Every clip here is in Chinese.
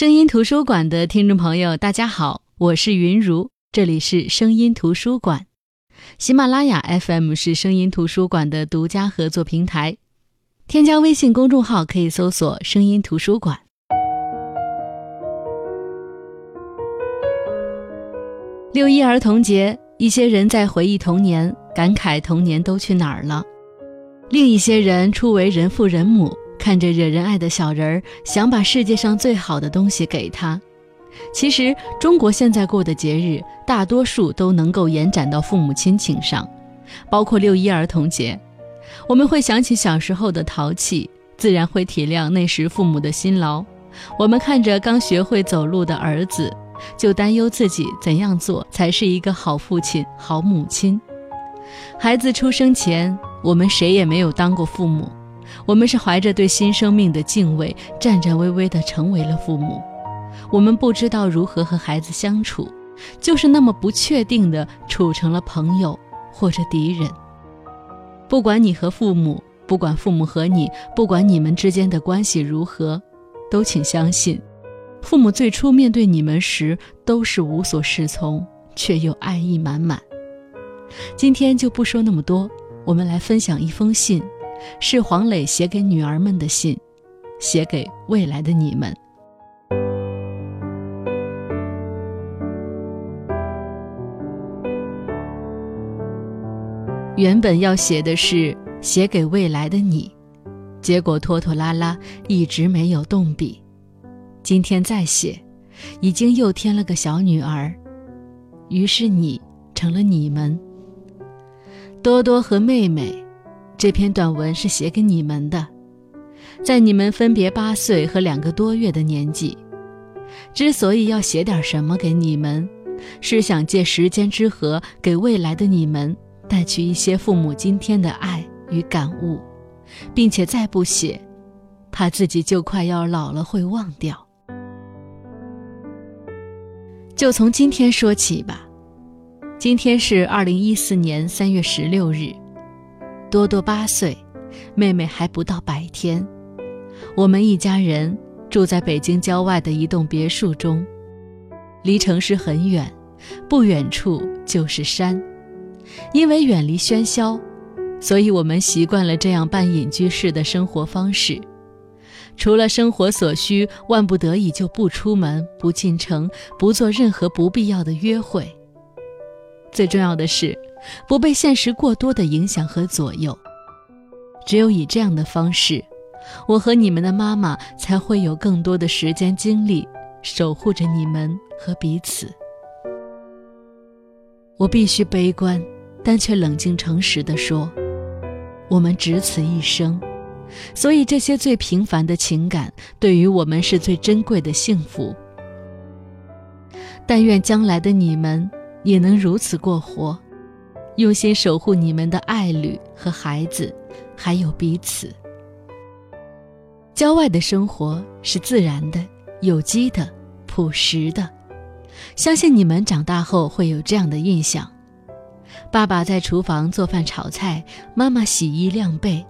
声音图书馆的听众朋友，大家好，我是云如，这里是声音图书馆。喜马拉雅 FM 是声音图书馆的独家合作平台，添加微信公众号可以搜索“声音图书馆”。六一儿童节，一些人在回忆童年，感慨童年都去哪儿了；另一些人初为人父人母，看着惹人爱的小人儿，想把世界上最好的东西给他。其实，中国现在过的节日，大多数都能够延展到父母亲情上，包括六一儿童节。我们会想起小时候的淘气，自然会体谅那时父母的辛劳。我们看着刚学会走路的儿子。就担忧自己怎样做才是一个好父亲、好母亲。孩子出生前，我们谁也没有当过父母，我们是怀着对新生命的敬畏，战战巍巍地成为了父母。我们不知道如何和孩子相处，就是那么不确定地处成了朋友或者敌人。不管你和父母，不管父母和你，不管你们之间的关系如何，都请相信。父母最初面对你们时，都是无所适从，却又爱意满满。今天就不说那么多，我们来分享一封信，是黄磊写给女儿们的信，写给未来的你们。原本要写的是写给未来的你，结果拖拖拉拉，一直没有动笔。今天再写，已经又添了个小女儿，于是你成了你们。多多和妹妹，这篇短文是写给你们的，在你们分别八岁和两个多月的年纪。之所以要写点什么给你们，是想借时间之河，给未来的你们带去一些父母今天的爱与感悟，并且再不写，怕自己就快要老了会忘掉。就从今天说起吧。今天是二零一四年三月十六日，多多八岁，妹妹还不到百天。我们一家人住在北京郊外的一栋别墅中，离城市很远，不远处就是山。因为远离喧嚣，所以我们习惯了这样半隐居式的生活方式。除了生活所需，万不得已就不出门、不进城、不做任何不必要的约会。最重要的是，不被现实过多的影响和左右。只有以这样的方式，我和你们的妈妈才会有更多的时间精力守护着你们和彼此。我必须悲观，但却冷静诚实地说：我们只此一生。所以，这些最平凡的情感，对于我们是最珍贵的幸福。但愿将来的你们也能如此过活，用心守护你们的爱侣和孩子，还有彼此。郊外的生活是自然的、有机的、朴实的，相信你们长大后会有这样的印象：爸爸在厨房做饭炒菜，妈妈洗衣晾被。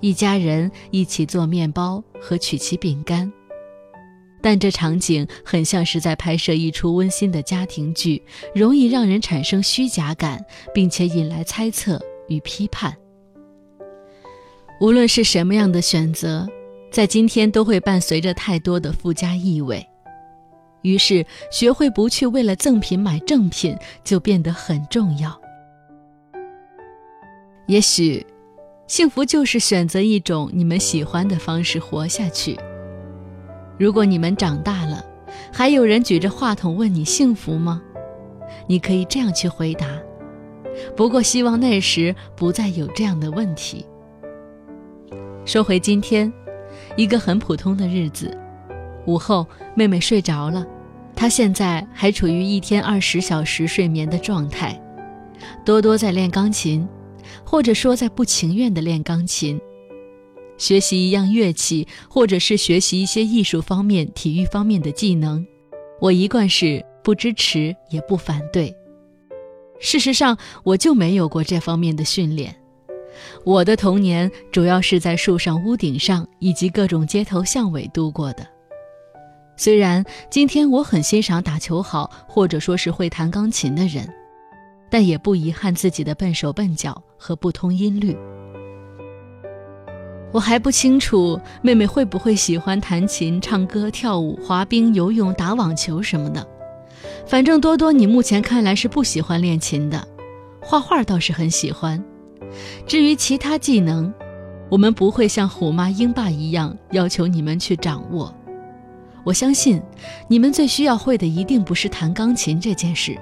一家人一起做面包和曲奇饼干，但这场景很像是在拍摄一出温馨的家庭剧，容易让人产生虚假感，并且引来猜测与批判。无论是什么样的选择，在今天都会伴随着太多的附加意味，于是学会不去为了赠品买正品，就变得很重要。也许。幸福就是选择一种你们喜欢的方式活下去。如果你们长大了，还有人举着话筒问你幸福吗？你可以这样去回答。不过希望那时不再有这样的问题。说回今天，一个很普通的日子。午后，妹妹睡着了，她现在还处于一天二十小时睡眠的状态。多多在练钢琴。或者说，在不情愿地练钢琴，学习一样乐器，或者是学习一些艺术方面、体育方面的技能，我一贯是不支持也不反对。事实上，我就没有过这方面的训练。我的童年主要是在树上、屋顶上以及各种街头巷尾度过的，虽然今天我很欣赏打球好，或者说是会弹钢琴的人，但也不遗憾自己的笨手笨脚和不通音律。我还不清楚妹妹会不会喜欢弹琴、唱歌、跳舞、滑冰、游泳、打网球什么的。反正多多，你目前看来是不喜欢练琴的，画画倒是很喜欢。至于其他技能，我们不会像虎妈鹰爸一样要求你们去掌握。我相信，你们最需要会的一定不是弹钢琴这件事，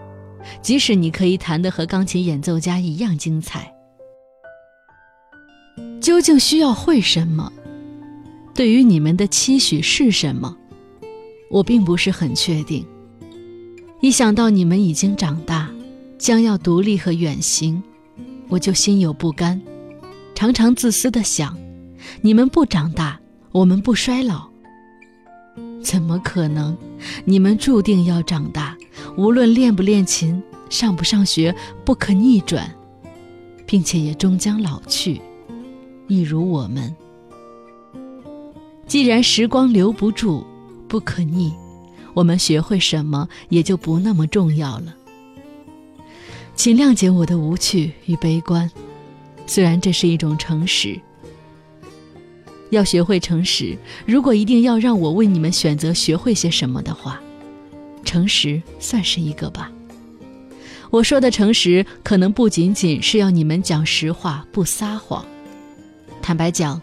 即使你可以弹得和钢琴演奏家一样精彩。究竟需要会什么？对于你们的期许是什么？我并不是很确定。一想到你们已经长大，将要独立和远行，我就心有不甘，常常自私的想：你们不长大，我们不衰老。怎么可能？你们注定要长大，无论练不练琴，上不上学，不可逆转，并且也终将老去，一如我们。既然时光留不住，不可逆，我们学会什么也就不那么重要了。请谅解我的无趣与悲观，虽然这是一种诚实。要学会诚实。如果一定要让我为你们选择学会些什么的话，诚实算是一个吧。我说的诚实，可能不仅仅是要你们讲实话，不撒谎。坦白讲，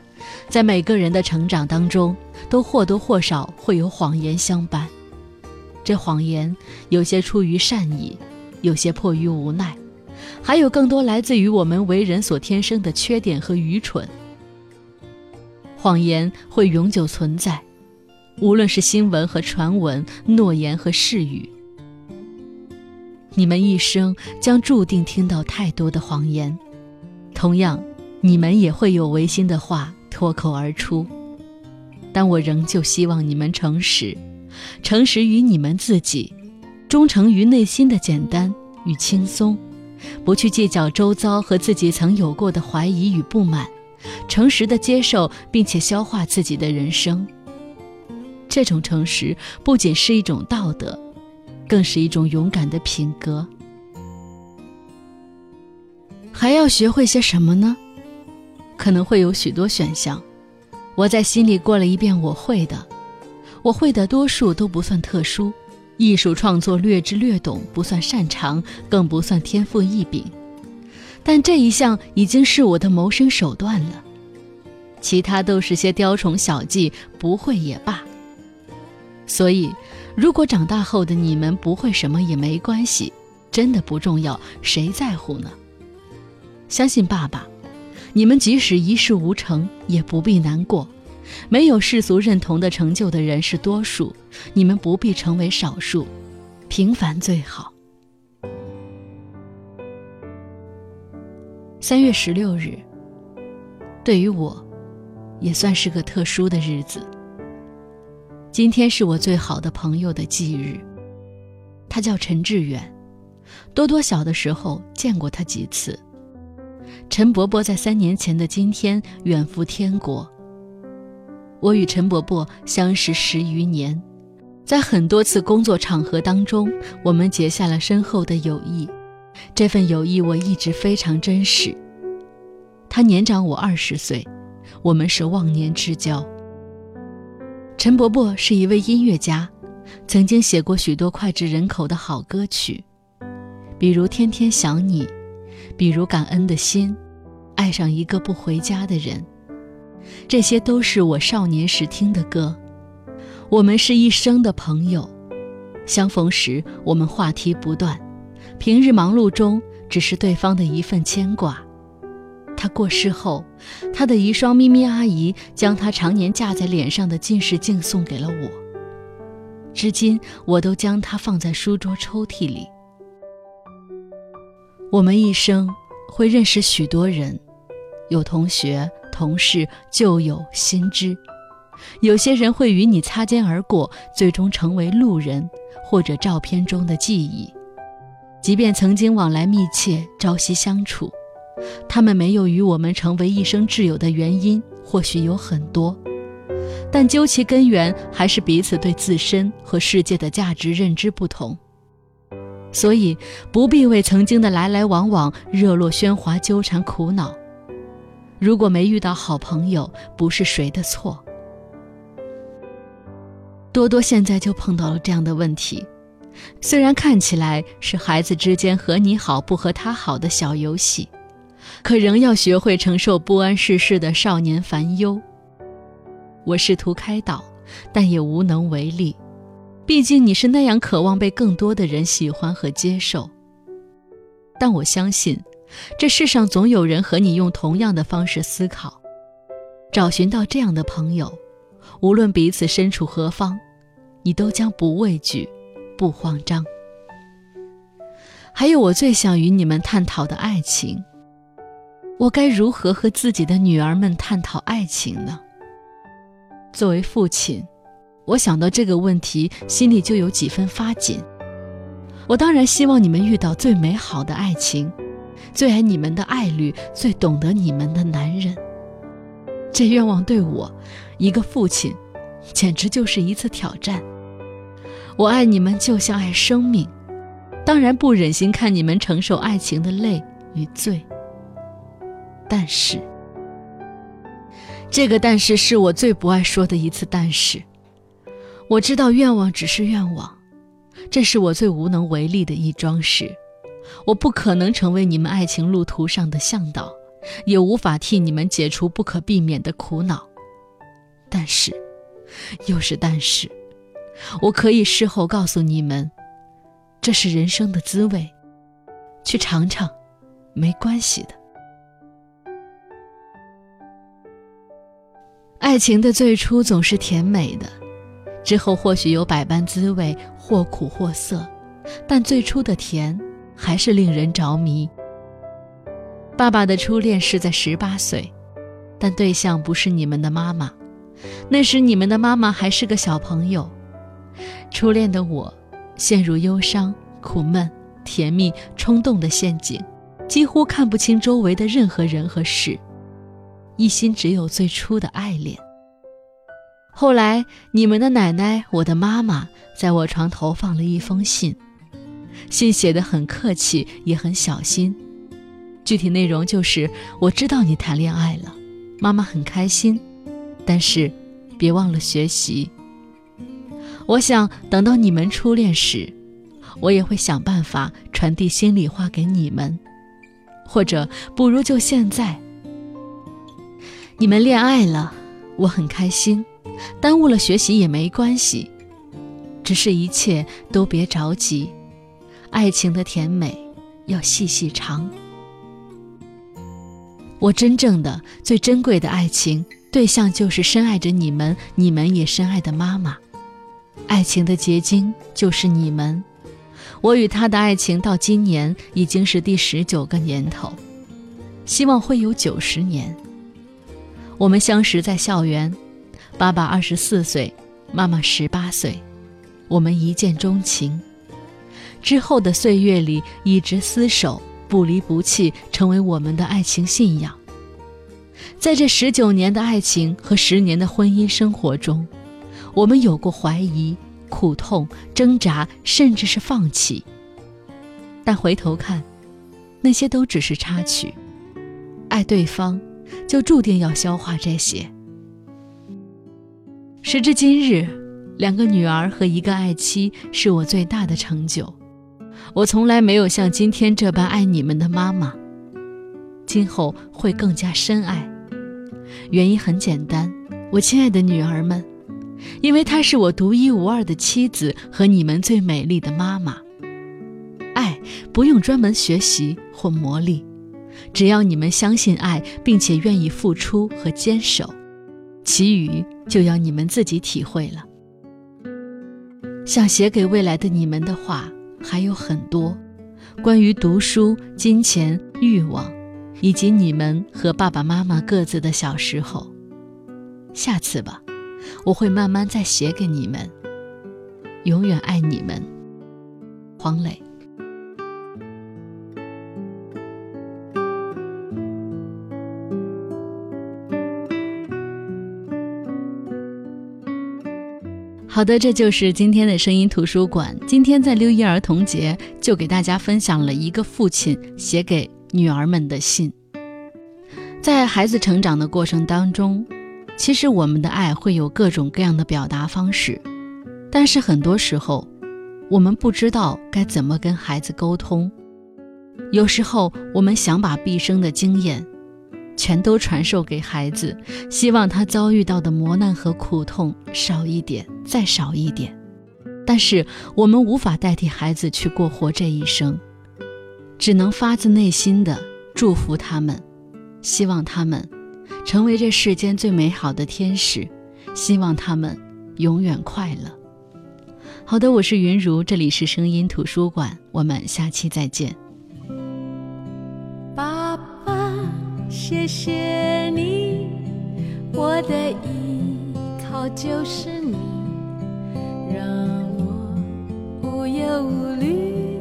在每个人的成长当中，都或多或少会有谎言相伴。这谎言有些出于善意，有些迫于无奈，还有更多来自于我们为人所天生的缺点和愚蠢。谎言会永久存在，无论是新闻和传闻，诺言和誓语。你们一生将注定听到太多的谎言，同样，你们也会有违心的话脱口而出。但我仍旧希望你们诚实，诚实于你们自己，忠诚于内心的简单与轻松，不去计较周遭和自己曾有过的怀疑与不满。诚实的接受并且消化自己的人生，这种诚实不仅是一种道德，更是一种勇敢的品格。还要学会些什么呢？可能会有许多选项。我在心里过了一遍我会的，我会的多数都不算特殊，艺术创作略知略懂不算擅长，更不算天赋异禀。但这一项已经是我的谋生手段了，其他都是些雕虫小技，不会也罢。所以，如果长大后的你们不会什么也没关系，真的不重要，谁在乎呢？相信爸爸，你们即使一事无成，也不必难过。没有世俗认同的成就的人是多数，你们不必成为少数，平凡最好。三月十六日，对于我，也算是个特殊的日子。今天是我最好的朋友的忌日，他叫陈志远。多多小的时候见过他几次。陈伯伯在三年前的今天远赴天国。我与陈伯伯相识十余年，在很多次工作场合当中，我们结下了深厚的友谊。这份友谊我一直非常珍视。他年长我二十岁，我们是忘年之交。陈伯伯是一位音乐家，曾经写过许多脍炙人口的好歌曲，比如《天天想你》，比如《感恩的心》，《爱上一个不回家的人》，这些都是我少年时听的歌。我们是一生的朋友，相逢时我们话题不断。平日忙碌中，只是对方的一份牵挂。他过世后，他的遗孀咪咪阿姨将他常年架在脸上的近视镜送给了我。至今，我都将它放在书桌抽屉里。我们一生会认识许多人，有同学、同事、旧友、新知。有些人会与你擦肩而过，最终成为路人，或者照片中的记忆。即便曾经往来密切、朝夕相处，他们没有与我们成为一生挚友的原因，或许有很多。但究其根源，还是彼此对自身和世界的价值认知不同。所以，不必为曾经的来来往往、热络喧哗纠缠苦恼。如果没遇到好朋友，不是谁的错。多多现在就碰到了这样的问题，虽然看起来是孩子之间和你好不和他好的小游戏，可仍要学会承受不谙世事的少年烦忧。我试图开导，但也无能为力。毕竟你是那样渴望被更多的人喜欢和接受。但我相信，这世上总有人和你用同样的方式思考。找寻到这样的朋友，无论彼此身处何方，你都将不畏惧，不慌张。还有我最想与你们探讨的爱情，我该如何和自己的女儿们探讨爱情呢？作为父亲。我想到这个问题，心里就有几分发紧。我当然希望你们遇到最美好的爱情，最爱你们的爱侣，最懂得你们的男人。这愿望对我，一个父亲，简直就是一次挑战。我爱你们就像爱生命，当然不忍心看你们承受爱情的累与罪。但是，这个但是是我最不爱说的一次但是。我知道愿望只是愿望，这是我最无能为力的一桩事。我不可能成为你们爱情路途上的向导，也无法替你们解除不可避免的苦恼。但是，又是但是，我可以事后告诉你们，这是人生的滋味，去尝尝，没关系的。爱情的最初总是甜美的。之后或许有百般滋味，或苦或涩，但最初的甜还是令人着迷。爸爸的初恋是在十八岁，但对象不是你们的妈妈，那时你们的妈妈还是个小朋友。初恋的我，陷入忧伤、苦闷、甜蜜、冲动的陷阱，几乎看不清周围的任何人和事，一心只有最初的爱恋。后来，你们的奶奶，我的妈妈，在我床头放了一封信，信写得很客气，也很小心。具体内容就是：我知道你谈恋爱了，妈妈很开心，但是别忘了学习。我想等到你们初恋时，我也会想办法传递心里话给你们，或者不如就现在，你们恋爱了，我很开心。耽误了学习也没关系，只是一切都别着急。爱情的甜美要细细尝。我真正的、最珍贵的爱情对象就是深爱着你们、你们也深爱的妈妈。爱情的结晶就是你们。我与他的爱情到今年已经是第十九个年头，希望会有九十年。我们相识在校园。爸爸二十四岁，妈妈十八岁，我们一见钟情。之后的岁月里，一直厮守，不离不弃，成为我们的爱情信仰。在这十九年的爱情和十年的婚姻生活中，我们有过怀疑、苦痛、挣扎，甚至是放弃。但回头看，那些都只是插曲。爱对方，就注定要消化这些。时至今日，两个女儿和一个爱妻是我最大的成就。我从来没有像今天这般爱你们的妈妈，今后会更加深爱。原因很简单，我亲爱的女儿们，因为她是我独一无二的妻子和你们最美丽的妈妈。爱不用专门学习或磨砺，只要你们相信爱，并且愿意付出和坚守。其余就要你们自己体会了。想写给未来的你们的话还有很多，关于读书、金钱、欲望，以及你们和爸爸妈妈各自的小时候。下次吧，我会慢慢再写给你们。永远爱你们，黄磊。好的，这就是今天的声音图书馆。今天在六一儿童节，就给大家分享了一个父亲写给女儿们的信。在孩子成长的过程当中，其实我们的爱会有各种各样的表达方式，但是很多时候，我们不知道该怎么跟孩子沟通。有时候，我们想把毕生的经验。全都传授给孩子，希望他遭遇到的磨难和苦痛少一点，再少一点。但是我们无法代替孩子去过活这一生，只能发自内心的祝福他们，希望他们成为这世间最美好的天使，希望他们永远快乐。好的，我是云如，这里是声音图书馆，我们下期再见。谢谢你，我的依靠就是你，让我无忧无虑，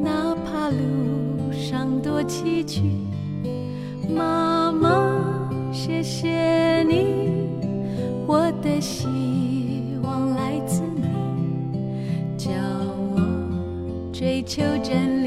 哪怕路上多崎岖。妈妈，谢谢你，我的希望来自你，叫我追求真理。